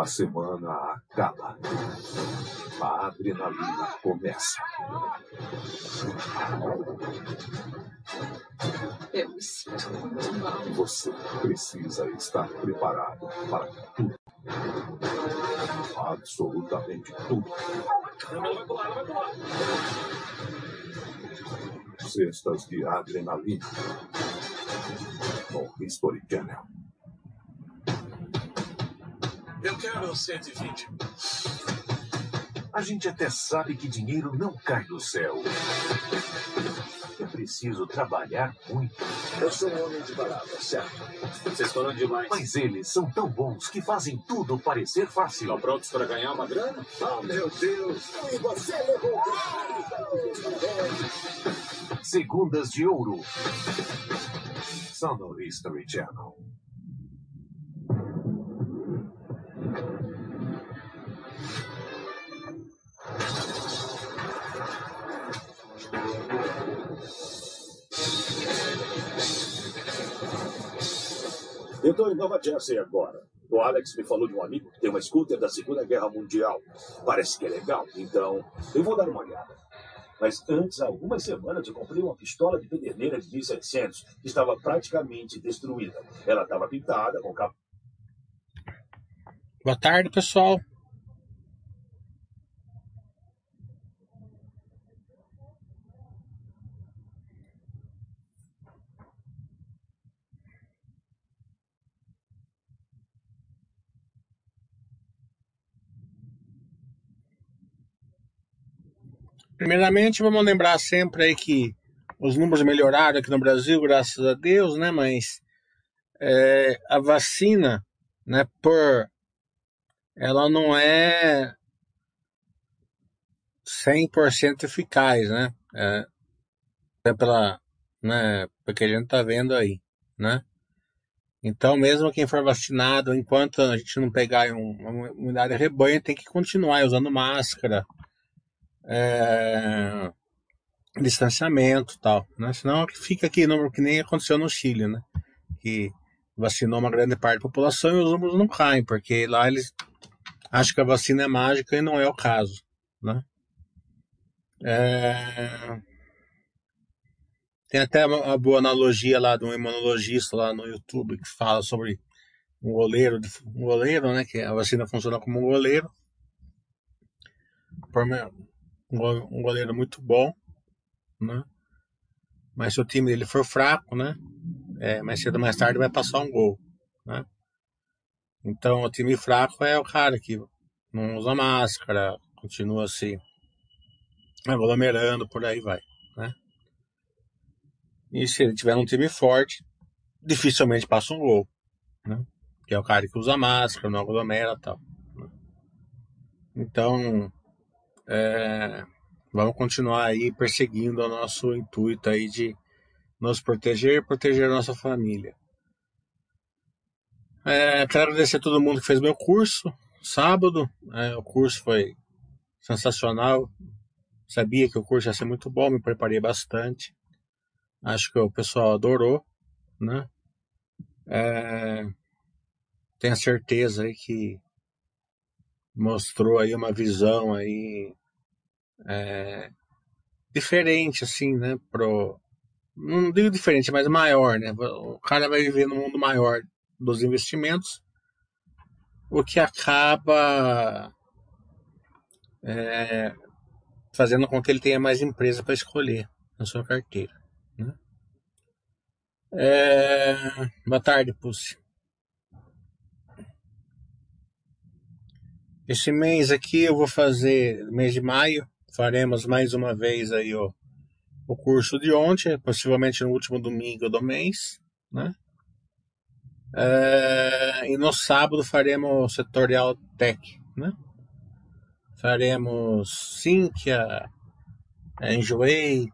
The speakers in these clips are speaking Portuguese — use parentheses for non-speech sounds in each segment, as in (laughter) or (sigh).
A semana acaba. A adrenalina começa. Eu me sinto muito mal. Você precisa estar preparado para tudo. Absolutamente tudo. Cestas de adrenalina. No History Channel. Eu quero 120. A gente até sabe que dinheiro não cai do céu. É preciso trabalhar muito. Eu sou um homem de palavras, certo? Vocês foram demais. Mas eles são tão bons que fazem tudo parecer fácil. Estão prontos para ganhar uma grana? Oh, meu Deus! E você levou Segundas de ouro. Só no History Channel. Estou em Nova Jersey agora. O Alex me falou de um amigo que tem uma scooter da Segunda Guerra Mundial. Parece que é legal, então eu vou dar uma olhada. Mas antes, há algumas semanas, eu comprei uma pistola de pederneira de 1600 que estava praticamente destruída. Ela estava pintada com capa. Boa tarde, pessoal. Primeiramente, vamos lembrar sempre aí que os números melhoraram aqui no Brasil, graças a Deus, né? Mas é, a vacina, né, por ela não é 100% eficaz, né? É, é pela, né, porque a gente tá vendo aí, né? Então, mesmo quem for vacinado, enquanto a gente não pegar uma imunidade rebanho, tem que continuar usando máscara, é, distanciamento tal, né? Senão fica aqui, no, que nem aconteceu no Chile, né? Que vacinou uma grande parte da população e os números não caem, porque lá eles acham que a vacina é mágica e não é o caso, né? É... Tem até uma boa analogia lá de um imunologista lá no YouTube que fala sobre um goleiro, um goleiro, né? Que a vacina funciona como um goleiro. Um goleiro muito bom, né? Mas se o time dele for fraco, né? É, mais cedo ou mais tarde vai passar um gol, né? Então o time fraco é o cara que não usa máscara, continua assim, aglomerando, por aí vai, né? E se ele tiver um time forte, dificilmente passa um gol, né? Que é o cara que usa máscara, não aglomera tal. Né? Então, é, vamos continuar aí perseguindo o nosso intuito aí de nos proteger e proteger a nossa família. É, quero agradecer a todo mundo que fez meu curso sábado. É, o curso foi sensacional. Sabia que o curso ia ser muito bom, me preparei bastante. Acho que o pessoal adorou, né? É, tenho certeza aí que mostrou aí uma visão aí é, diferente, assim, né? Pro, não digo diferente, mas maior, né? O cara vai viver no mundo maior dos investimentos, o que acaba é, fazendo com que ele tenha mais empresa para escolher na sua carteira. Né? É, boa tarde, Pussy. Esse mês aqui eu vou fazer, mês de maio, faremos mais uma vez aí o, o curso de ontem, possivelmente no último domingo do mês, né? É, e no sábado faremos o setorial tech, né? Faremos Sinqia, é, Enjoei,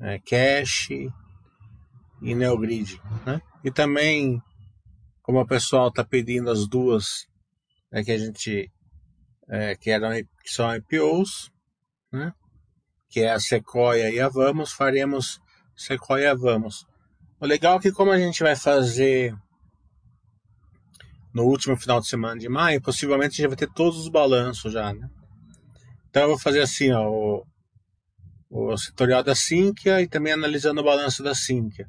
é, Cash e Neogrid, né? E também, como o pessoal está pedindo as duas é, que a gente é, que, eram, que são IPOs, né? que é a Sequoia e a Vamos, faremos Sequoia Vamos. O legal é que como a gente vai fazer no último final de semana de maio, possivelmente a gente vai ter todos os balanços já, né? Então eu vou fazer assim, ó, o, o setorial da Sinqia e também analisando o balanço da Sinqia.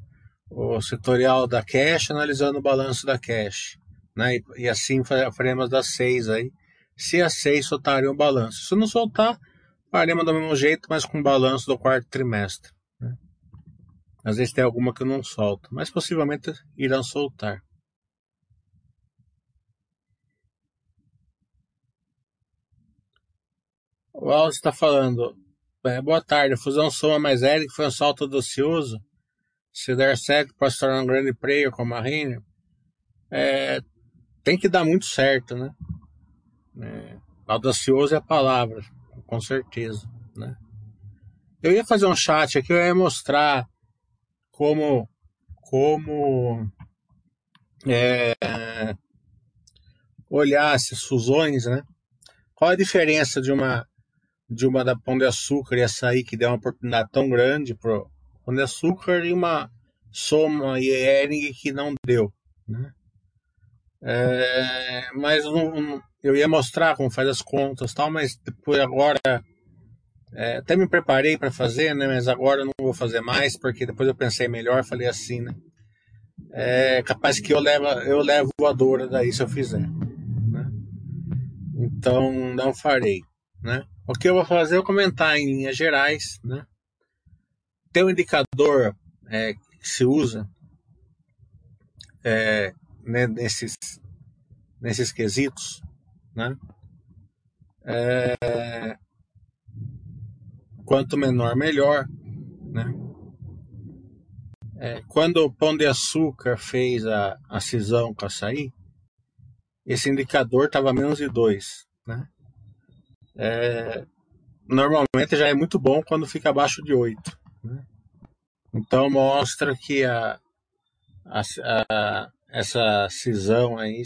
O setorial da Cash analisando o balanço da Cash. Né? E, e assim faremos das seis aí. Se as seis soltarem o balanço. Se não soltar, faremos do mesmo jeito, mas com balanço do quarto trimestre. Né? Às vezes tem alguma que eu não solto, mas possivelmente irão soltar. O Alves está falando. É, boa tarde. Fusão Soma mais Eric foi um salto audacioso. Se der certo, pode se tornar um grande player como a Reiner. É, tem que dar muito certo, né? É, audacioso é a palavra, com certeza, né? Eu ia fazer um chat aqui, eu ia mostrar como como é, olhar essas fusões, né? Qual a diferença de uma de uma da Pão de Açúcar e açaí que deu uma oportunidade tão grande pro Pão de Açúcar e uma Soma e Ering que não deu, né? É, mas não, eu ia mostrar como faz as contas tal, mas depois agora é, até me preparei para fazer, né? Mas agora eu não vou fazer mais porque depois eu pensei melhor, falei assim, né? É capaz que eu levo eu levo voadora daí se eu fizer, né? Então não farei, né? O que eu vou fazer é comentar em linhas gerais, né? Tem um indicador é, que se usa é, né, nesses, nesses quesitos, né? É, quanto menor, melhor, né? É, quando o Pão de Açúcar fez a, a cisão com açaí, esse indicador estava menos de 2, né? é, normalmente já é muito bom quando fica abaixo de 8. Né? Então mostra que a, a, a essa cisão aí,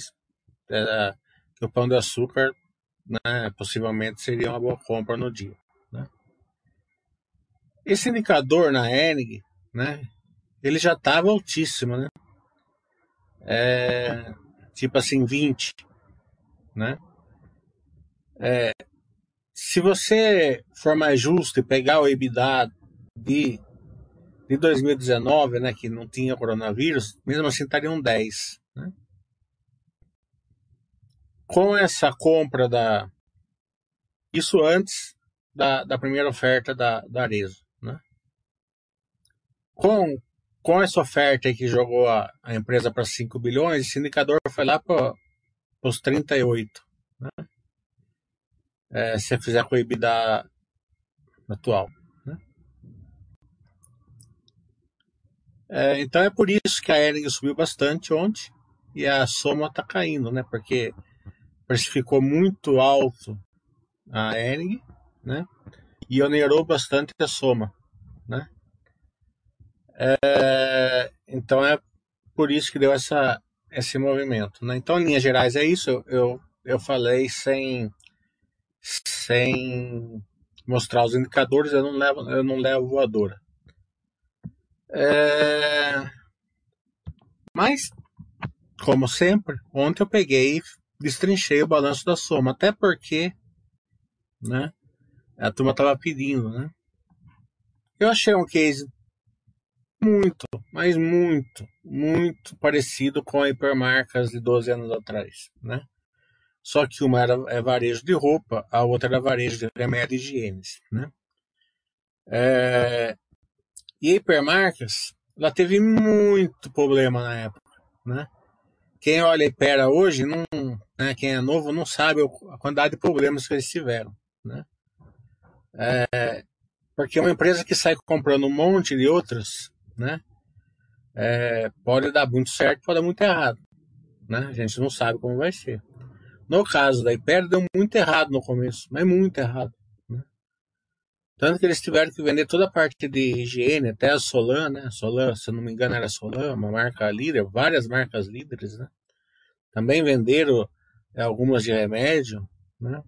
é, que o pão de açúcar né, possivelmente seria uma boa compra no dia. Né? Esse indicador na ENG, né, ele já estava altíssimo, né? É, tipo assim, 20, né? É, se você for mais justo e pegar o EBITDA de, de 2019, né, que não tinha coronavírus, mesmo assim estaria um 10. Né? Com essa compra da. Isso antes da, da primeira oferta da, da Arezo. Né? Com, com essa oferta que jogou a, a empresa para 5 bilhões, esse indicador foi lá para os 38. Né? é, se fizer com o EBITDA atual. Né? É, então é por isso que a Ering subiu bastante ontem e a soma está caindo, né? Porque precificou muito alto a Ering, né? E onerou bastante a soma, né? É, então é por isso que deu essa, esse movimento. Né? Então, em linhas gerais, é isso. Eu, eu, falei sem sem mostrar os indicadores, eu não levo, eu não levo voadora. É... Mas, como sempre, ontem eu peguei destrinchei o balanço da soma, até porque né, a turma estava pedindo. Né? Eu achei um case muito, mas muito, muito parecido com a hipermarcas de 12 anos atrás. Né? Só que uma era é varejo de roupa, a outra era varejo de remédio e higiene. Né? É, e a hipermarcas, ela teve muito problema na época. Né? Quem olha a Hipera hoje, não, né, quem é novo, não sabe a quantidade de problemas que eles tiveram. Né? É, porque uma empresa que sai comprando um monte de outras, né? É, pode dar muito certo, pode dar muito errado. Né? A gente não sabe como vai ser. No caso da Hiper, deu muito errado no começo, mas muito errado. Tanto que eles tiveram que vender toda a parte de higiene, até a Solan, né? Solan, se não me engano, era Solan, uma marca líder, várias marcas líderes, né? Também venderam é, algumas de remédio, né?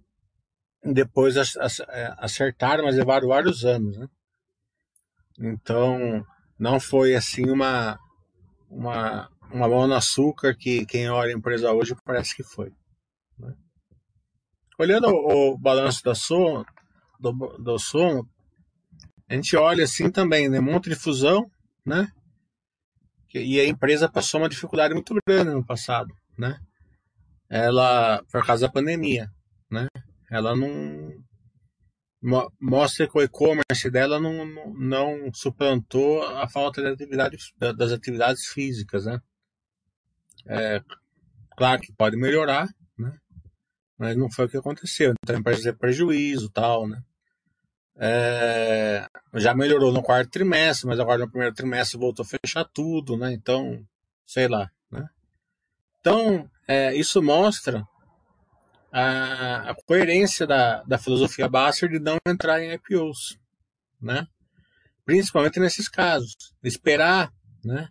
Depois é, acertaram, mas levaram vários anos, né? Então, não foi assim uma, uma, uma mão no açúcar que quem olha a empresa hoje parece que foi. Né? Olhando o, o, balanço da som, do, do som, a gente olha assim também, né? Monte de fusão, né? E a empresa passou uma dificuldade muito grande no passado, né? Ela, por causa da pandemia, né? Ela não mostra que o e-commerce dela não, não, não, suplantou a falta de atividade, das atividades físicas, né? É, claro que pode melhorar, né? Mas não foi o que aconteceu. Então a empresa teve prejuízo tal, né? É, já melhorou no quarto trimestre, mas agora no primeiro trimestre voltou a fechar tudo, né? Então, sei lá, né? Então, é, isso mostra a, a, coerência da, da filosofia Basser de não entrar em IPOs, né? Principalmente nesses casos, esperar, né?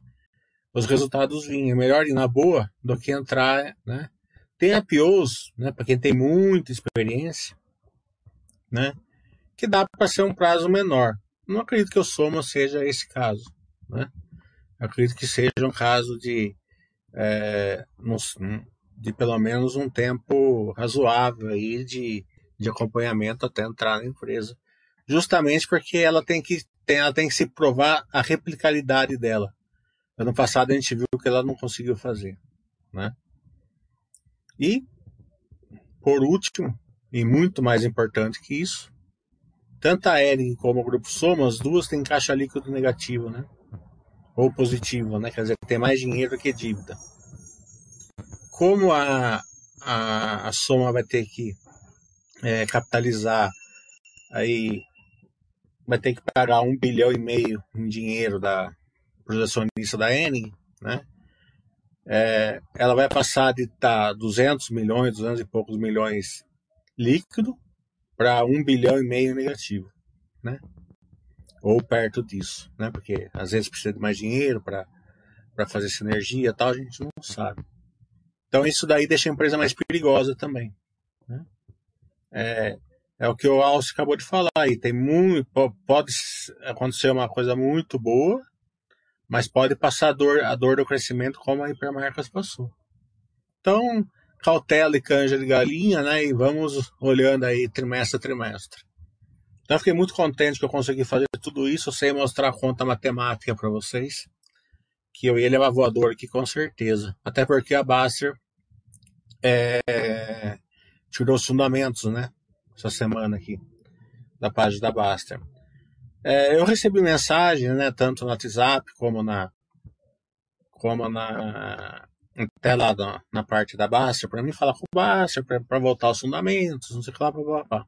Os resultados virem. É melhor ir na boa do que entrar, né? Tem IPOs, né? Para quem tem muita experiência, né? Que dá para ser um prazo menor. Não acredito que o Soma seja esse caso. Né? Acredito que seja um caso de, é, de pelo menos um tempo razoável aí de, de acompanhamento até entrar na empresa. Justamente porque ela tem que, tem, ela tem que se provar a replicabilidade dela. Ano passado a gente viu que ela não conseguiu fazer. Né? E, por último, e muito mais importante que isso, tanto a Ering como o Grupo Soma, as duas têm caixa líquido negativo, né? Ou positivo, né? Quer dizer, tem mais dinheiro que dívida. Como a, a, a Soma vai ter que é, capitalizar, aí vai ter que pagar um bilhão e meio em dinheiro da projecionista da Ering, né? É, ela vai passar de estar tá 200 milhões, 200 e poucos milhões líquido para um bilhão e meio negativo, né? Ou perto disso, né? Porque às vezes precisa de mais dinheiro para para fazer sinergia e tal, a gente não sabe. Então isso daí deixa a empresa mais perigosa também. Né? É, é o que o Alce acabou de falar aí. Tem muito, pode acontecer uma coisa muito boa, mas pode passar a dor, a dor do crescimento como a Hipermarcas passou. Então, cautela e canja de galinha, né? E vamos olhando aí trimestre a trimestre. Então, fiquei muito contente que eu consegui fazer tudo isso sem mostrar a conta matemática para vocês. Que eu ia levar voador aqui com certeza. Até porque a Baster é, tirou os fundamentos, né? Essa semana aqui, da página da Baster. É, eu recebi mensagem, né? Tanto no WhatsApp como na, como na, até lá na, na parte da Baster, para mim falar com o Baster, para voltar aos fundamentos, não sei o que lá, blá, blá, blá.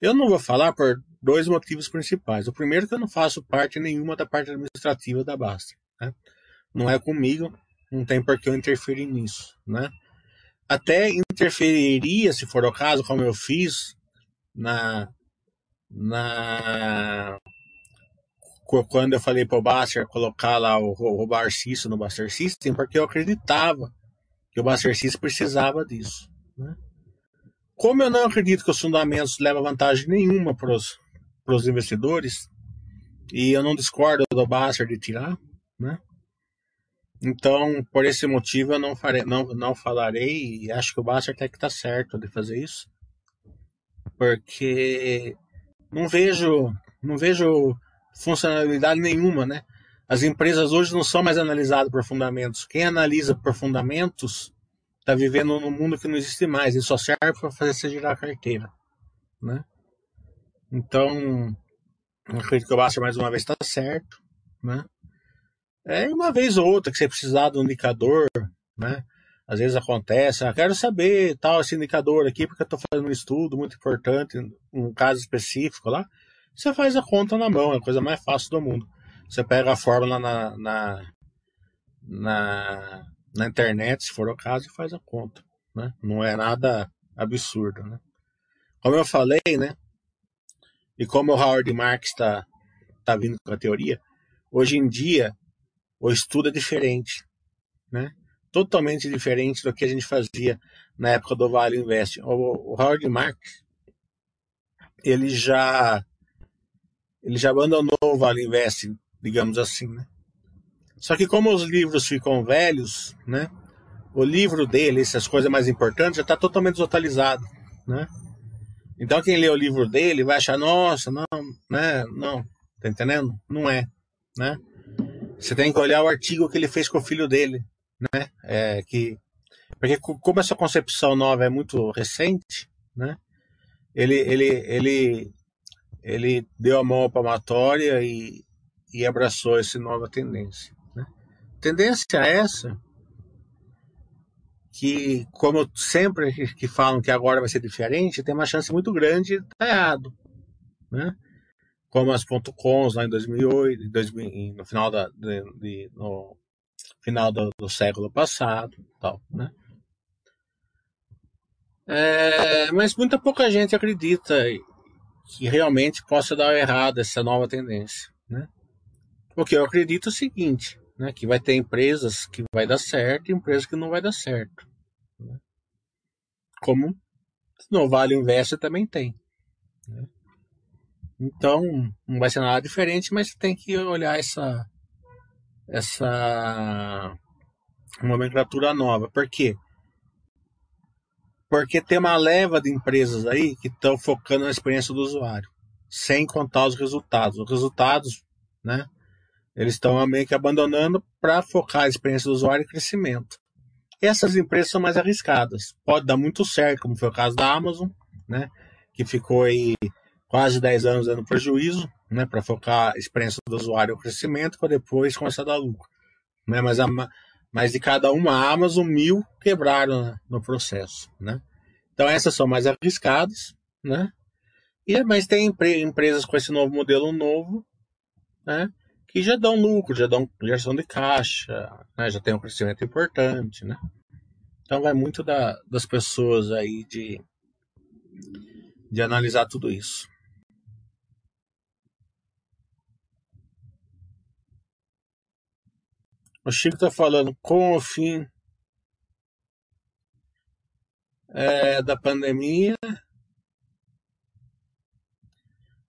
Eu não vou falar por dois motivos principais. O primeiro é que eu não faço parte nenhuma da parte administrativa da Baster. Né? Não é comigo, não tem por que eu interferir nisso. Né? Até interferiria, se for o caso, como eu fiz na, na quando eu falei para o Baster colocar lá o, o Bar System no Baster System, porque eu acreditava que o Baster System precisava disso. Né? Como eu não acredito que os fundamentos levam vantagem nenhuma para os investidores, e eu não discordo do Baster de tirar, né? Então, por esse motivo, eu não, farei, não, não falarei, e acho que o Baster até que está certo de fazer isso, porque não vejo, não vejo funcionalidade nenhuma, né? As empresas hoje não são mais analisadas por fundamentos. Quem analisa por fundamentos está vivendo num mundo que não existe mais e só serve para fazer você girar a carteira, né? Então, acredito que o Baster mais uma vez está certo, né? É uma vez ou outra que você precisar do indicador, né? Às vezes acontece, ah, quero saber tal esse indicador aqui porque eu estou fazendo um estudo muito importante, um caso específico lá. Você faz a conta na mão, é a coisa mais fácil do mundo. Você pega a fórmula na, na, na, na internet, se for o caso, e faz a conta. Né? Não é nada absurdo. Né? Como eu falei, né? E como o Howard Marks está tá vindo com a teoria, hoje em dia o estudo é diferente. Né? Totalmente diferente do que a gente fazia na época do Vale Invest. O, o Howard Marks ele já ele já abandonou o Vale Invest, digamos assim, né? Só que como os livros ficam velhos, né? O livro dele, essas coisas mais importantes, já está totalmente desatualizado, né? Então quem lê o livro dele vai achar, nossa, não, né? Não, tá entendendo? Não é, né? Você tem que olhar o artigo que ele fez com o filho dele, né? É, que, porque como essa concepção nova é muito recente, né? Ele, ele, ele, ele deu a mão à palmatória e, e abraçou essa nova tendência. Né? Tendência essa que, como sempre que falam que agora vai ser diferente, tem uma chance muito grande de estar errado. Né? Como as ponto .coms lá em 2008, 2000, no final, da, de, de, no final do, do, século passado. Tal, né? É, mas muita pouca gente acredita que realmente possa dar errado essa nova tendência. Né? Porque eu acredito o seguinte, né, que vai ter empresas que vai dar certo e empresas que não vai dar certo. Né? Como no Vale Invest também tem. Né? Então, não vai ser nada diferente, mas tem que olhar essa essa nomenclatura nova. Por quê? Porque tem uma leva de empresas aí que estão focando na experiência do usuário, sem contar os resultados. Os resultados, né? Eles estão meio que abandonando para focar a experiência do usuário e crescimento. Essas empresas são mais arriscadas. Pode dar muito certo, como foi o caso da Amazon, né? Que ficou aí quase 10 anos dando prejuízo, né? Para focar a experiência do usuário e o crescimento, para depois começar a dar lucro. Né? Mas a, mas de cada uma Amazon, mil quebraram né, no processo, né? Então essas são mais arriscadas, né? E, mas tem empre, empresas com esse novo modelo novo, né? Que já dão lucro, já dão geração de caixa, né, já tem um crescimento importante, né? Então vai muito da, das pessoas aí de, de analisar tudo isso. O Chico está falando com o fim é, da pandemia.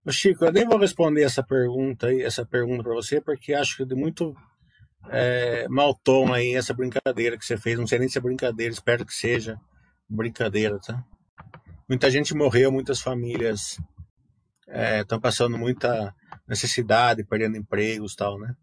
O Chico, eu nem vou responder essa pergunta aí, essa pergunta para você, porque acho que de muito é, mal tom aí essa brincadeira que você fez. Não sei nem se é brincadeira, espero que seja brincadeira, tá? Muita gente morreu, muitas famílias estão é, passando muita necessidade, perdendo empregos tal, né?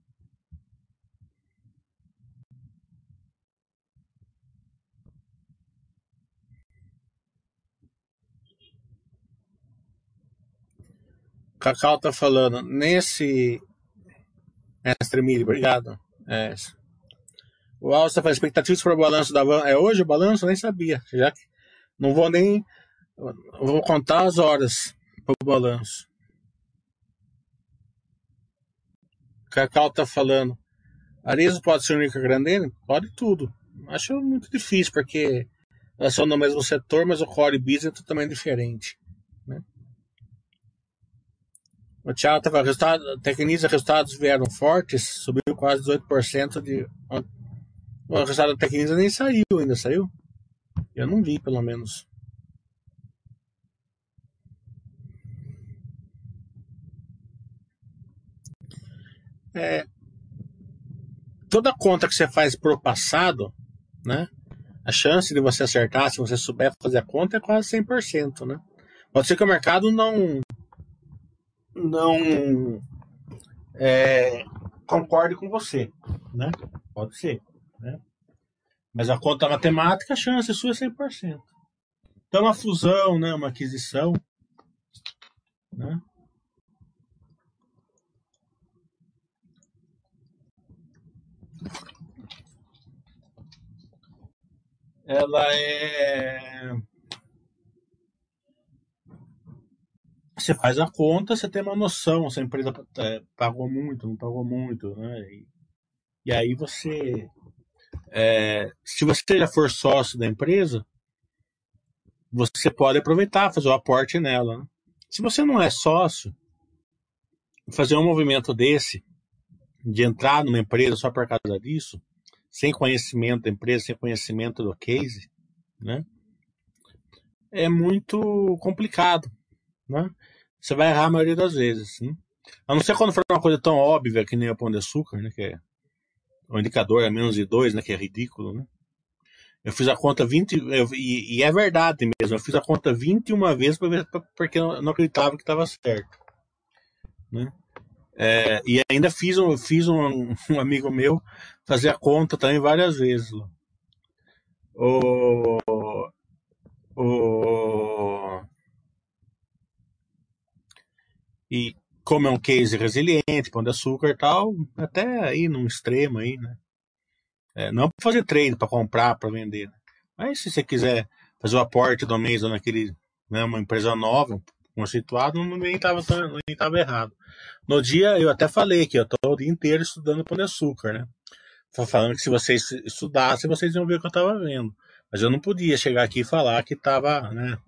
Cacau tá falando, nesse. Mestre Mili, obrigado. É. O Alça faz expectativas para o balanço da van. É hoje o balanço? Nem sabia. Já que não vou nem. Vou contar as horas para o balanço. Cacau tá falando. Arizo pode ser única Grandene? Pode tudo. Acho muito difícil, porque elas são no mesmo setor, mas o core business é totalmente diferente. Né? O Thiago estava resultado, Tecnisa resultados vieram fortes, subiu quase 18% de. O resultado da Tecnisa nem saiu ainda, saiu? Eu não vi, pelo menos. É, toda conta que você faz pro passado, né? A chance de você acertar, se você souber fazer a conta, é quase 100%, né? Pode ser que o mercado não não é, concorde com você, né? Pode ser, né? Mas a conta matemática, a chance sua é 100%. Então, uma fusão, né, uma aquisição, né? Ela é você faz a conta, você tem uma noção se a empresa é, pagou muito, não pagou muito, né? E, e aí você, é, se você já for sócio da empresa, você pode aproveitar, fazer o aporte nela. Né? Se você não é sócio, fazer um movimento desse, de entrar numa empresa só por causa disso, sem conhecimento da empresa, sem conhecimento do case, né? É muito complicado, né? Você vai errar a maioria das vezes, né? A não ser quando for uma coisa tão óbvia que nem o pão de açúcar, né? Que é o indicador é menos de 2, né, que é ridículo, né? Eu fiz a conta 20, eu, e, e, é verdade mesmo, eu fiz a conta 21 vezes ver, porque eu não acreditava que estava certo. Né? É, e ainda fiz, um, fiz um, (laughs) um, amigo meu fazer a conta também várias vezes. O, o, e como é um case resiliente, pão de açúcar e tal, até aí num extremo aí, né? É, não para fazer trade, para comprar, para vender. Né? Mas se você quiser fazer o aporte do mês ou naquele, né, uma empresa nova, conceituado, não nem estava nem tava errado. No dia, eu até falei que eu estou o dia inteiro estudando pão de açúcar, né? Falando que se vocês estudassem, vocês iam ver o que eu estava vendo. Mas eu não podia chegar aqui e falar que estava, né?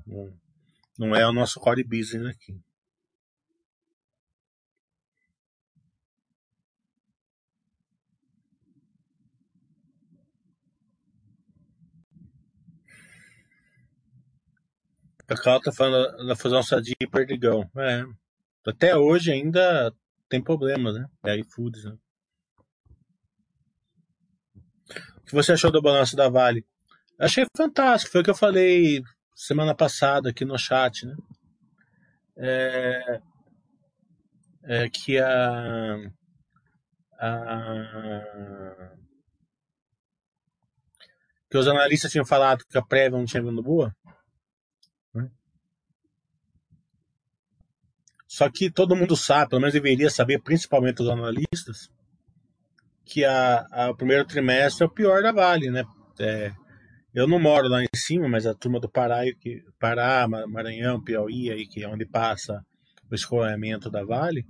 Não é o nosso core business aqui. Cacau tá falando da fusão Sadia e Perdigão. É. Até hoje ainda tem problemas, né? É iFoods, né? O que você achou do balanço da Vale? Achei fantástico. Foi o que eu falei semana passada aqui no chat, né? É, é que a, a que os analistas tinham falado que a prévia não tinha vindo boa. Só que todo mundo sabe, pelo menos deveria saber, principalmente os analistas, que a, a, o primeiro trimestre é o pior da Vale, né? É, eu não moro lá em cima, mas a turma do Pará, que, Pará Maranhão, Piauí, aí, que é onde passa o escoamento da Vale,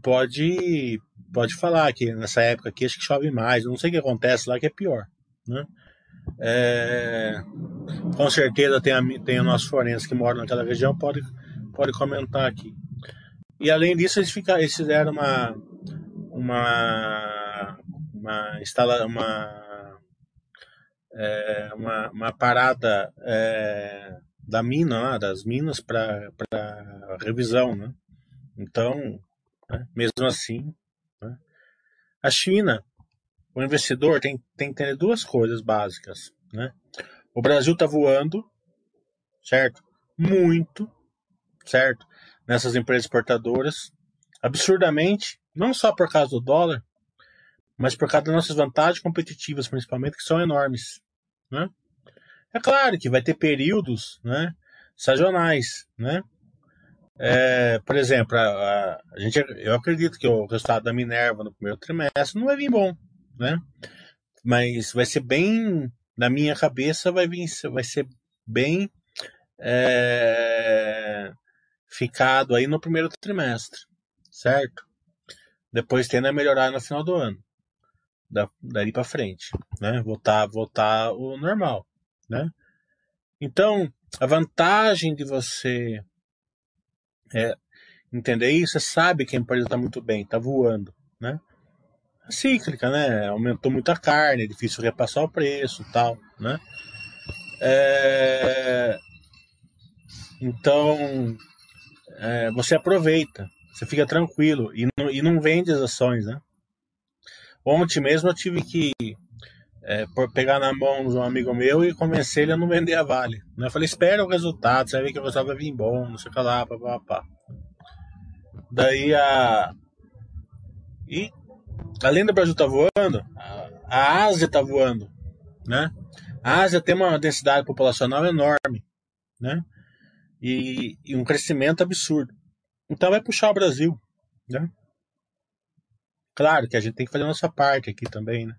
pode, pode falar que nessa época aqui acho que chove mais, não sei o que acontece lá que é pior, né? É, com certeza tem, a, tem o nosso forense que mora naquela região, pode pode comentar aqui. E além disso, eles, ficaram, eles fizeram uma uma uma instala uma é, uma, uma parada é, da mina, né, das minas para revisão, né? Então, né, mesmo assim, né? a China, o investidor tem, tem que ter duas coisas básicas, né? O Brasil está voando, certo? Muito, certo? Nessas empresas exportadoras, absurdamente, não só por causa do dólar, mas por causa das nossas vantagens competitivas, principalmente, que são enormes, né? É claro que vai ter períodos, né, sazonais, né? É, por exemplo, a, a, gente, eu acredito que o resultado da Minerva no primeiro trimestre não vai vir bom, né? Mas vai ser bem, na minha cabeça, vai vir, vai ser bem é, ficado aí no primeiro trimestre, certo? Depois tende a melhorar no final do ano, da, dali para frente, né? Voltar, voltar o normal, né? Então, a vantagem de você é, entender isso, você sabe que a empresa está muito bem, está voando, né? É cíclica, né? Aumentou muito a carne, é difícil repassar o preço tal, né? É... Então, é, você aproveita, você fica tranquilo e não, e não vende as ações, né? Ontem mesmo eu tive que é, pegar na mão de um amigo meu e convencer ele a não vender a Vale. Né? Eu falei, espera o resultado, você vai ver que o resultado vai vir bom, não sei o que lá, papapá. Daí a. E além do Brasil tá voando, a Ásia tá voando, né? A Ásia tem uma densidade populacional enorme, né? E, e um crescimento absurdo. Então vai puxar o Brasil, né? Claro que a gente tem que fazer a nossa parte aqui também, né?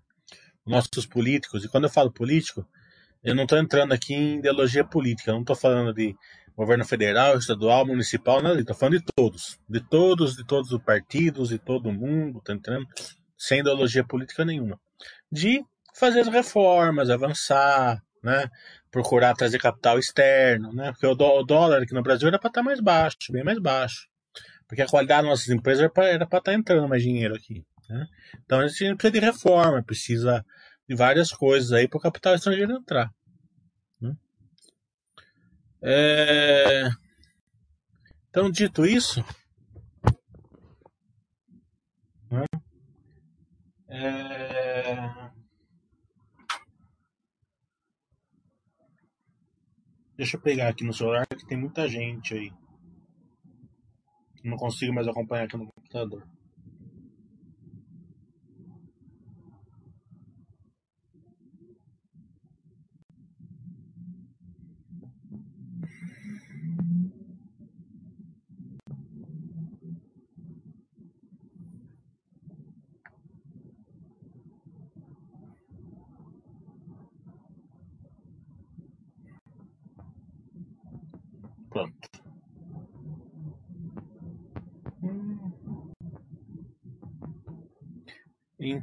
Nossos políticos, e quando eu falo político, eu não estou entrando aqui em ideologia política, eu não estou falando de governo federal, estadual, municipal, nada, estou falando de todos, de todos, de todos os partidos, de todo mundo, tá entendendo? Sem ideologia política nenhuma. De fazer as reformas, avançar, né? Procurar trazer capital externo, né? Porque o, dólar aqui no Brasil era para estar tá mais baixo, bem mais baixo. Porque a qualidade das nossas empresas era para estar tá entrando mais dinheiro aqui. Né? Então a gente precisa de reforma, precisa de várias coisas aí para o capital estrangeiro entrar. Né? É... Então, dito isso, né? É... Deixa eu pegar aqui no celular que tem muita gente aí. Não consigo mais acompanhar aqui no computador.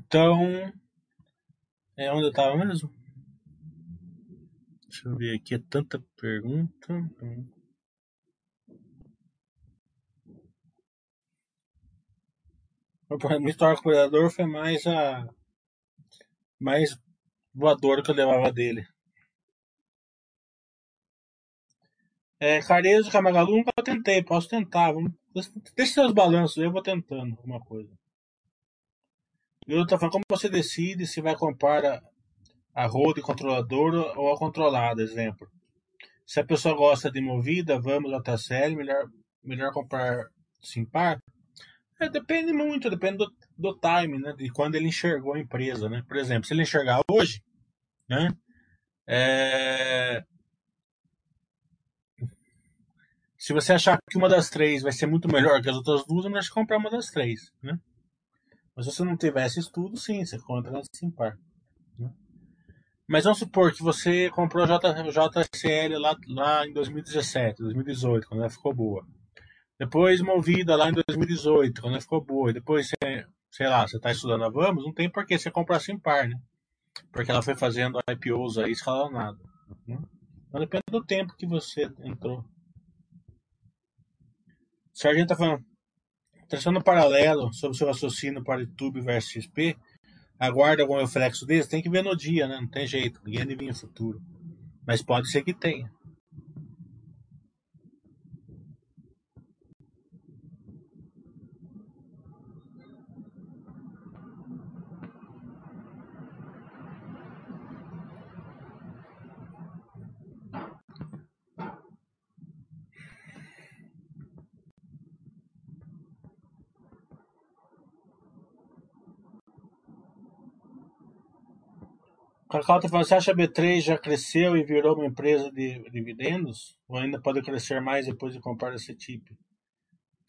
Então, é onde eu estava mesmo? Deixa eu ver aqui, é tanta pergunta. O história com o foi mais a mais voador que eu levava dele. É, Carezo, Camagalu, nunca tentei, posso tentar. Vamos, deixa seus balanços, eu vou tentando alguma coisa. E outra falando, como você decide se vai comprar a, a road controladora ou a controlada, exemplo. Se a pessoa gosta de movida, vamos até melhor, melhor comprar Simpar. É, depende muito, depende do, do time, né? De quando ele enxergou a empresa, né? Por exemplo, se ele enxergar hoje, né? É, se você achar que uma das três vai ser muito melhor que as outras duas, é melhor você comprar uma das três, né? Mas se você não tivesse estudo, sim, você compra na Simpar. Né? Mas vamos supor que você comprou a JCL lá, lá em 2017, 2018, quando ela ficou boa. Depois movida lá em 2018, quando ela ficou boa. E depois, você, sei lá, você está estudando a Vamos, não tem por que você comprar a Simpar, né? Porque ela foi fazendo IPOs aí escalonado. Né? Então depende do tempo que você entrou. O Sargento tá falando, Traçando um paralelo sobre o seu raciocínio para YouTube versus XP, aguarda algum reflexo desse? Tem que ver no dia, né? Não tem jeito. Ninguém adivinha o futuro. Mas pode ser que tenha. Cacau está falando, você acha que a B3 já cresceu e virou uma empresa de dividendos? Ou ainda pode crescer mais depois de comprar esse tipo?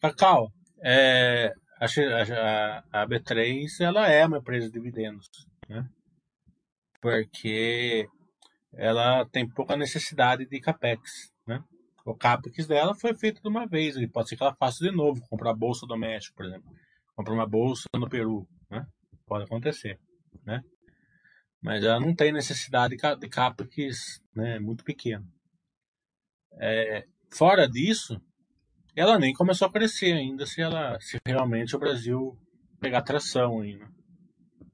Cacau, é, a, a, B3 ela é uma empresa de dividendos, né? Porque ela tem pouca necessidade de capex, né? O capex dela foi feito de uma vez, e pode ser que ela faça de novo, comprar bolsa do México, por exemplo, comprar uma bolsa no Peru, né? Pode acontecer, né? Mas ela não tem necessidade de CAPEX né, muito pequeno. É, fora disso, ela nem começou a crescer ainda se ela se realmente o Brasil pegar tração ainda. Né.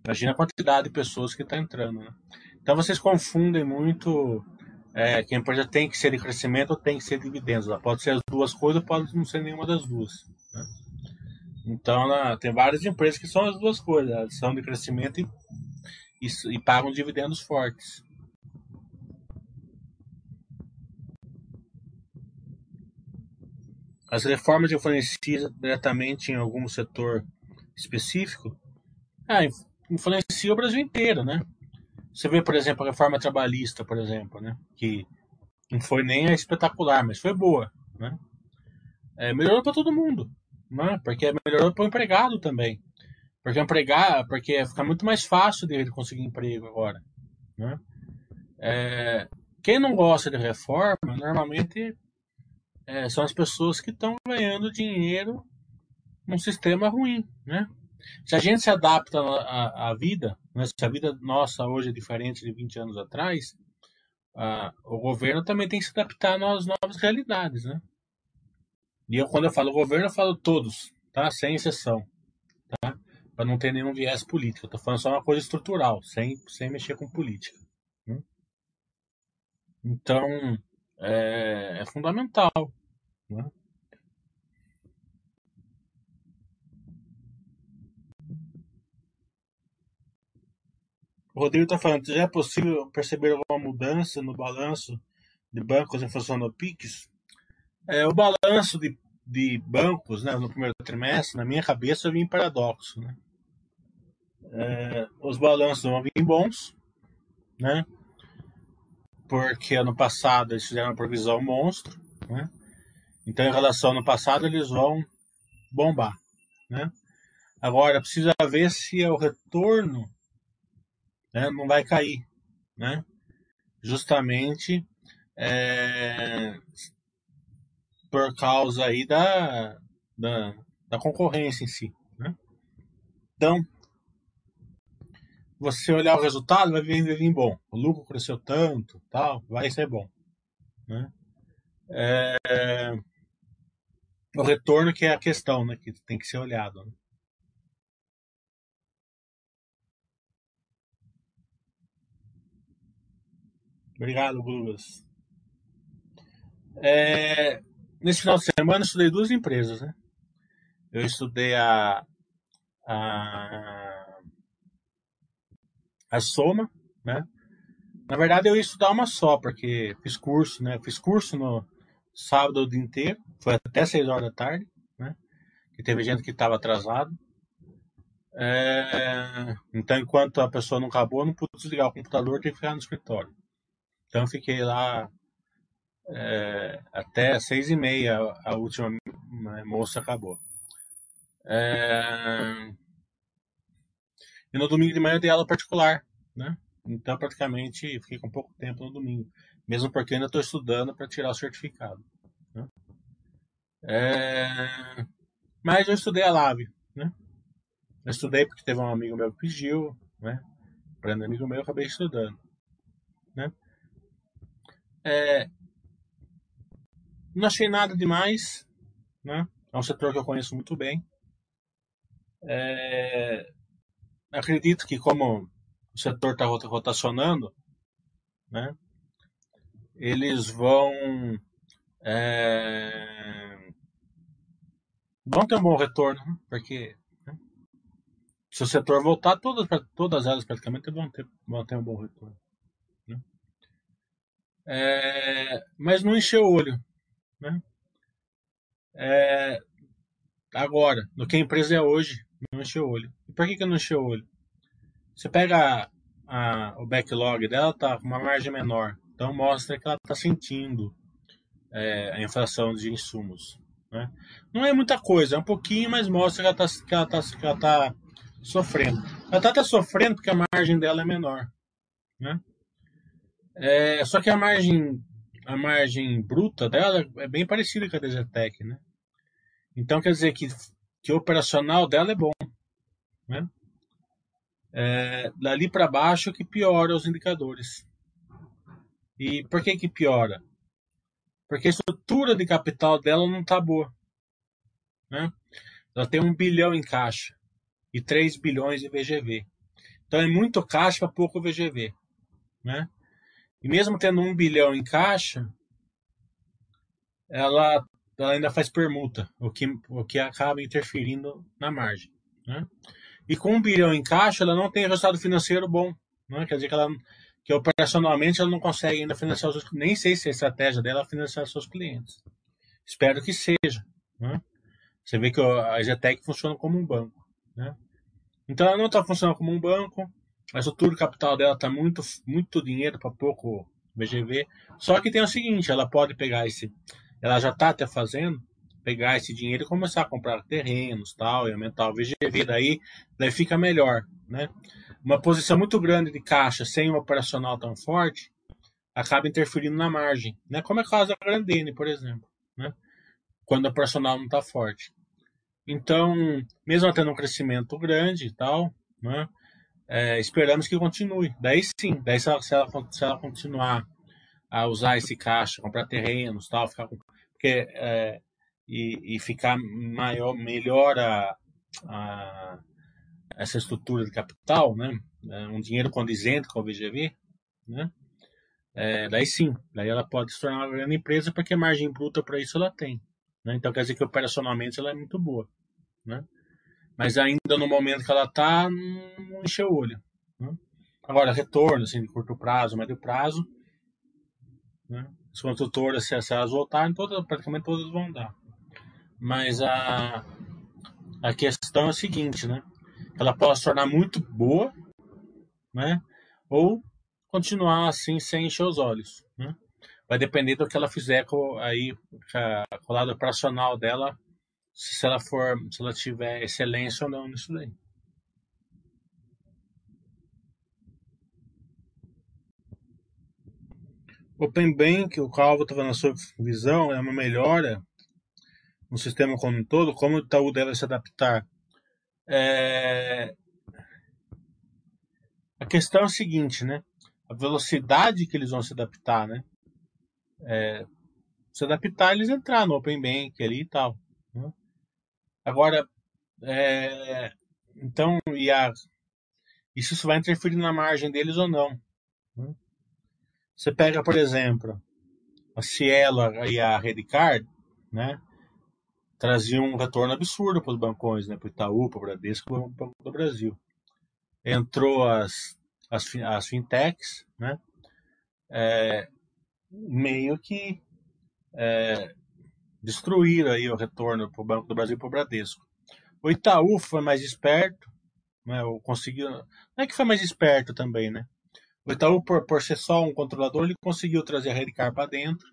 Imagina a quantidade de pessoas que está entrando. Né? Então vocês confundem muito é, que a empresa tem que ser de crescimento ou tem que ser de dividendos. Ela pode ser as duas coisas, pode não ser nenhuma das duas. Né? Então tem várias empresas que são as duas coisas, elas são de crescimento e e, e pagam dividendos fortes. As reformas influenciam diretamente em algum setor específico? Ah, influencia o Brasil inteiro, né? Você vê, por exemplo, a reforma trabalhista, por exemplo, né? Que não foi nem espetacular, mas foi boa, né? É, melhorou para todo mundo, né? Porque melhorou para o empregado também. Porque empregar, porque fica muito mais fácil dele conseguir emprego agora. Né? É, quem não gosta de reforma, normalmente é, são as pessoas que estão ganhando dinheiro num sistema ruim. Né? Se a gente se adapta à, vida, né? se a vida nossa hoje é diferente de 20 anos atrás, o governo também tem que se adaptar às novas realidades. Né? E eu, quando eu falo governo, eu falo todos, tá? sem exceção. Tá? Para não ter nenhum viés político. Estou falando só uma coisa estrutural, sem, sem mexer com política. Né? Então, é, é fundamental. Né? O Rodrigo está falando, já é possível perceber alguma mudança no balanço de bancos em função do PIX? É, o balanço de, de bancos né, no primeiro trimestre, na minha cabeça, vinha em paradoxo. Né? É, os balanços vão vir bons, né? porque ano passado eles fizeram uma provisão monstro, né? então em relação ao ano passado eles vão bombar. Né? Agora, precisa ver se o retorno né, não vai cair, né? Justamente é, por causa aí da, da, da, concorrência em si, né? Então, você olhar o resultado, vai vir, vai vir bom. O lucro cresceu tanto, tal, vai ser bom, né? É, o retorno que é a questão, né? Que tem que ser olhado. Né? Obrigado, Douglas. É, nesse final de semana eu estudei duas empresas, né? Eu estudei a, a, a Soma, né? Na verdade eu ia estudar uma só, porque fiz curso, né? Fiz curso no sábado o dia inteiro, foi até 6 horas da tarde, né? Que teve gente que estava atrasado. É, então, enquanto a pessoa não acabou, eu não pude desligar o computador, tive que ficar no escritório. Então fiquei lá é, até seis e meia, a última moça acabou. É, e no domingo de manhã eu dei aula particular, né? Então praticamente fiquei com pouco tempo no domingo, mesmo porque ainda estou estudando para tirar o certificado. Né? É, mas eu estudei a Lave, né? Eu estudei porque teve um amigo meu que pediu, né? Para um amigo meu eu acabei estudando, né? É, não achei nada demais, né? É um setor que eu conheço muito bem. É, acredito que como o setor está rotacionando, né? Eles vão é, vão ter um bom retorno, né? porque né? se o setor voltar, todas, todas elas praticamente vão ter, vão ter um bom retorno. É, mas não encheu o olho. Né? É, agora, no que a empresa é hoje, não encheu o olho. E por que, que não encheu o olho? Você pega a, a, o backlog dela, tá com uma margem menor. Então mostra que ela está sentindo é, a inflação de insumos. Né? Não é muita coisa, é um pouquinho, mas mostra que ela está que ela tá, que ela tá sofrendo. Ela tá sofrendo porque a margem dela é menor. Né? É, só que a margem, a margem bruta dela é bem parecida com a da Zetec, né? Então quer dizer que, que o operacional dela é bom, né? É, dali para baixo que piora os indicadores. E por que que piora? Porque a estrutura de capital dela não está boa, né? Ela tem um bilhão em caixa e 3 bilhões de VGV. Então é muito caixa para pouco VGV, né? E mesmo tendo um bilhão em caixa, ela, ela ainda faz permuta, o que, o que acaba interferindo na margem. Né? E com um bilhão em caixa, ela não tem resultado financeiro bom. Né? Quer dizer que, ela, que operacionalmente ela não consegue ainda financiar os seus Nem sei se a estratégia dela é financiar seus clientes. Espero que seja. Né? Você vê que a Zetec funciona como um banco. Né? Então ela não está funcionando como um banco, a estrutura de capital dela está muito, muito dinheiro para pouco VGV. Só que tem o seguinte, ela pode pegar esse, ela já está até fazendo, pegar esse dinheiro e começar a comprar terrenos, tal, e aumentar o VGV, daí, daí fica melhor, né? Uma posição muito grande de caixa sem um operacional tão forte acaba interferindo na margem, né? Como é o caso da Grandene, por exemplo, né? Quando o operacional não está forte. Então, mesmo tendo um crescimento grande e tal, né? É, esperamos que continue. Daí sim, daí se ela, se ela, se ela continuar a usar esse caixa, comprar terrenos, tal, ficar com, porque, é, e, e, ficar maior, melhor a, a, essa estrutura de capital, né? É, um dinheiro condizente com o VGV, né? É, daí sim, daí ela pode se tornar uma grande empresa porque margem bruta para isso ela tem. Né? Então quer dizer que operacionalmente ela é muito boa. Né? Mas ainda no momento que ela está, não encheu o olho. Né? Agora, retorno, assim, de curto prazo, médio prazo, né? as construtoras, se, elas voltarem, todas, praticamente todas vão dar. Mas a, a questão é a seguinte, né? Ela pode se tornar muito boa, né? Ou continuar assim sem encher os olhos, né? Vai depender do que ela fizer com aí com o lado operacional dela, se ela for, se ela tiver excelência ou não nisso daí. Open Bank, o Calvo estava na sua visão, é uma melhora no sistema como um todo, como o Itaú deve se adaptar? É... A questão é a seguinte, né? A velocidade que eles vão se adaptar, né? É... Se adaptar, eles entrar no Open Bank ali e tal. Né? Agora, é... então, e a... isso vai interferir na margem deles ou não? Né? Você pega, por exemplo, a Cielo e a Redcard, né? trazia um retorno absurdo para os bancões, né? para o Itaú, para o Bradesco, para o Banco do Brasil. Entrou as, as, as fintechs, né? É, meio que é, destruíram aí o retorno para o Banco do Brasil para o Bradesco. O Itaú foi mais esperto, né? conseguiu, não é que foi mais esperto também, né? O Itaú, por, por ser só um controlador, ele conseguiu trazer a Redcar para dentro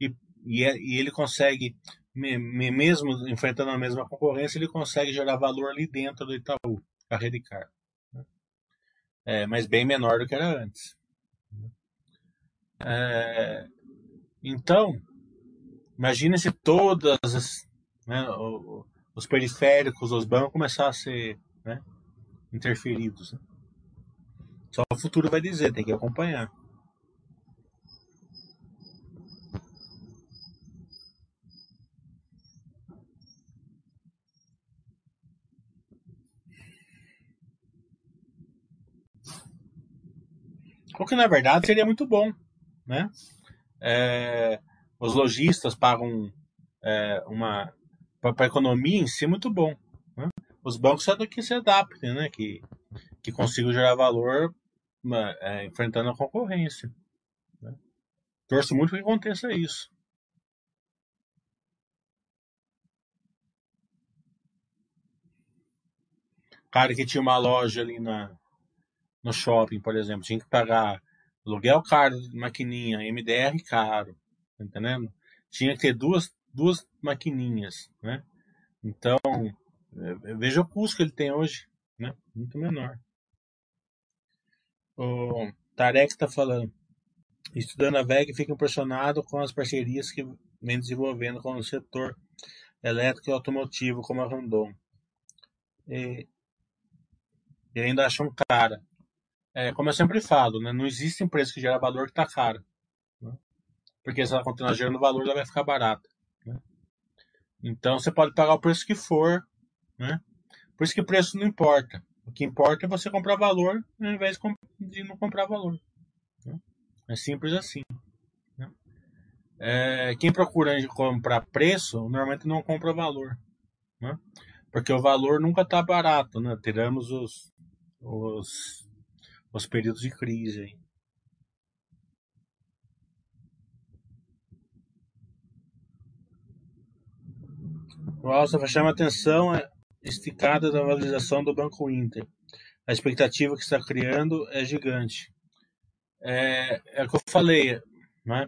e, e, é, e, ele consegue mesmo enfrentando a mesma concorrência, ele consegue gerar valor ali dentro do Itaú, a Redcar. Né? É, mas bem menor do que era antes. É, então, imagine se todas as, né, os periféricos dos bancos começar a ser né, interferidos. Né? Só o futuro vai dizer, tem que acompanhar. O que na verdade seria muito bom, né? É, os lojistas pagam é, uma para a economia em si muito bom. Né? Os bancos é do que se adaptem, né? Que que consigam gerar valor é, enfrentando a concorrência. Né? Torço muito que aconteça isso. Cara que tinha uma loja ali na, no shopping, por exemplo, tinha que pagar aluguel caro maquininha, MDR caro, entendendo? Tinha que ter duas, duas maquininhas, né? Então, é, veja o custo que ele tem hoje, né? Muito menor. O Tarek está falando. Estudando a VEG, fica impressionado com as parcerias que vem desenvolvendo com o setor elétrico e automotivo, como a Randon. E, e ainda acham cara é, como eu sempre falo, né, não existe empresa que gera valor que está caro. Porque se ela continuar gerando valor, ela vai ficar barata. Né? Então você pode pagar o preço que for. Né? Por isso que preço não importa. O que importa é você comprar valor ao invés de não comprar valor. Né? É simples assim. Né? É, quem procura comprar preço, normalmente não compra valor. Né? Porque o valor nunca está barato. Né? Tiramos os, os os períodos de crise. Aí. Alça chama a atenção esticada da valorização do Banco Inter. A expectativa que está criando é gigante. É, é o que eu falei, né?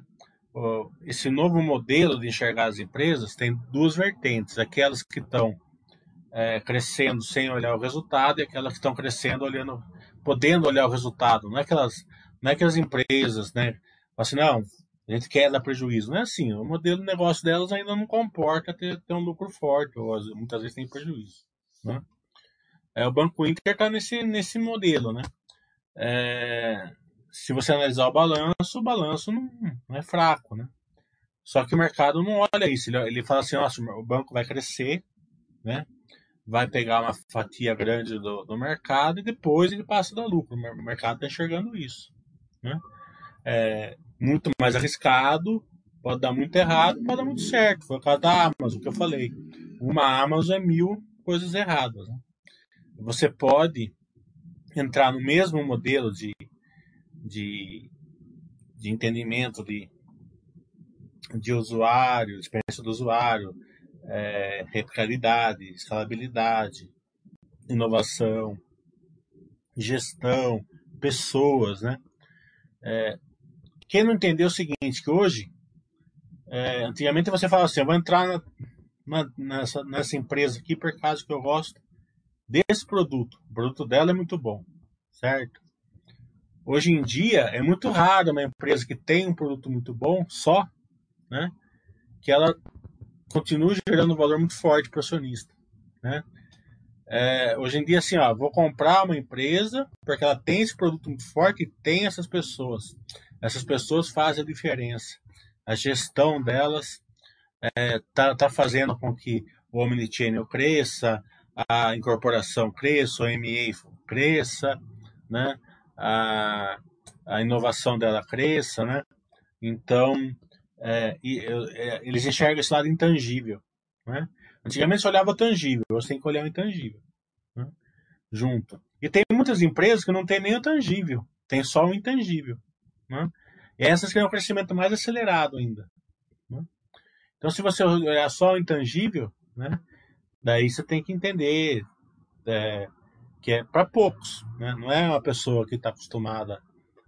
Esse novo modelo de enxergar as empresas tem duas vertentes: aquelas que estão é, crescendo sem olhar o resultado e aquelas que estão crescendo olhando podendo olhar o resultado. Não é aquelas, não é aquelas empresas, né? Assim, não, a gente quer dar prejuízo. Não é assim. O modelo de negócio delas ainda não comporta ter, ter um lucro forte, ou muitas vezes tem prejuízo. Né? É, o Banco Inter está nesse, nesse modelo, né? É, se você analisar o balanço, o balanço não, não, é fraco, né? Só que o mercado não olha isso. Ele, ele fala assim, nossa, o banco vai crescer, né? vai pegar uma fatia grande do, do mercado e depois ele passa da lucro. O mercado está enxergando isso. Né? É muito mais arriscado, pode dar muito errado, pode dar muito certo. Foi o caso da Amazon que eu falei. Uma Amazon é mil coisas erradas. Né? Você pode entrar no mesmo modelo de, de, de entendimento de, de usuário, experiência do usuário, é, replicabilidade, escalabilidade, inovação, gestão, pessoas, né? É, quem não entendeu o seguinte, que hoje, é, antigamente você falava assim, eu vou entrar na, na, nessa, nessa empresa aqui por causa que eu gosto desse produto. O produto dela é muito bom, certo? Hoje em dia é muito raro uma empresa que tem um produto muito bom só, né? Que ela continue gerando um valor muito forte para o acionista, né? É, hoje em dia, assim, ó, vou comprar uma empresa porque ela tem esse produto muito forte e tem essas pessoas. Essas pessoas fazem a diferença. A gestão delas está é, tá fazendo com que o Omnichannel cresça, a incorporação cresça, o MA cresça, né? a, a inovação dela cresça. Né? Então, é, é, eles enxergam esse lado intangível. Né? Antigamente você olhava tangível, você tem que olhar o intangível né? junto. E tem muitas empresas que não tem nem o tangível, tem só o intangível. Né? Essas têm um crescimento mais acelerado ainda. Né? Então, se você olhar só o intangível, né, daí você tem que entender é, que é para poucos. Né? Não é uma pessoa que está acostumada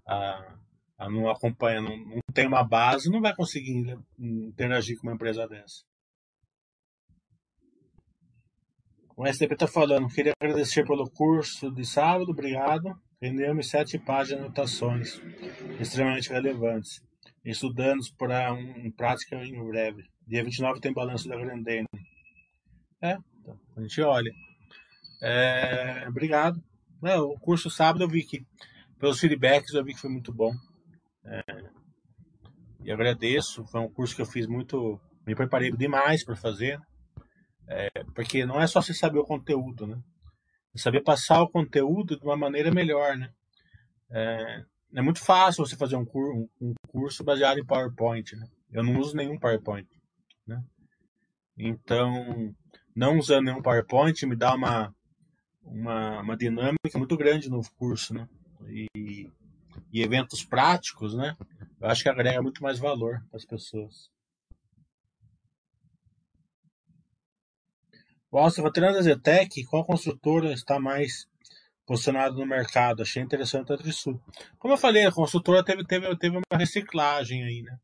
a, a não acompanhar, não, não tem uma base, não vai conseguir interagir com uma empresa dessa. O STP está falando, queria agradecer pelo curso de sábado, obrigado. Rendeu-me sete páginas de anotações extremamente relevantes. Estudando para um, prática em breve. Dia 29 tem balanço da Grandene. É, então, a gente olha. É, obrigado. O curso sábado eu vi que, pelos feedbacks, eu vi que foi muito bom. É, e agradeço. Foi um curso que eu fiz muito. Me preparei demais para fazer. É, porque não é só você saber o conteúdo, né? Saber passar o conteúdo de uma maneira melhor, né? É, é muito fácil você fazer um, cur, um, curso baseado em PowerPoint, né? Eu não uso nenhum PowerPoint, né? Então, não usando nenhum PowerPoint me dá uma, uma, uma dinâmica muito grande no curso, né? E, e eventos práticos, né? Eu acho que agrega muito mais valor para as pessoas. Nossa, veterano da Zetec, qual construtora está mais posicionada no mercado? Achei interessante a Trisul. Como eu falei, a construtora teve, teve, teve uma reciclagem aí, né?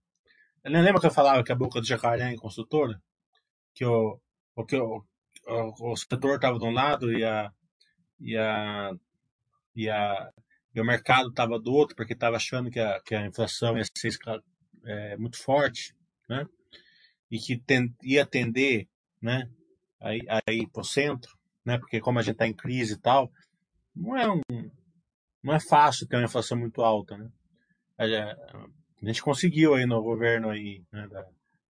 Lembra que eu falava que a boca do jacaré é construtora? Que o, o, que o, o, o setor estava de um lado e a, e a, e a e o mercado estava do outro porque estava achando que a, que a inflação ia ser é, muito forte, né? E que ten, ia tender, né? Aí, aí o centro, né? Porque como a gente está em crise e tal, não é um, não é fácil ter uma inflação muito alta, né? A, gente conseguiu aí no governo aí né, da,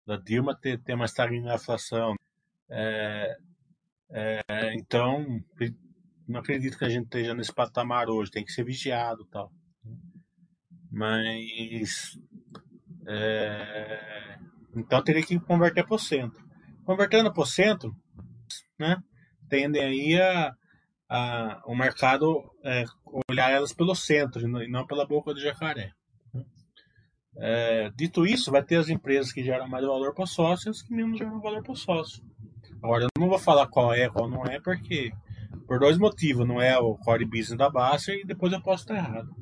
da Dilma ter, ter uma estagnação. É, é, então, não acredito que a gente esteja nesse patamar hoje. Tem que ser vigiado, tal. Mas é, então teria que converter para o centro. Convertendo para o centro, né, tendem aí a, a o mercado é, olhar elas pelo centro e não pela boca do jacaré. Né. É, dito isso, vai ter as empresas que geram mais valor para o sócio e as que menos geram valor para o sócio. Agora, eu não vou falar qual é, qual não é, porque por dois motivos. Não é o core business da Baster e depois eu posso estar errado.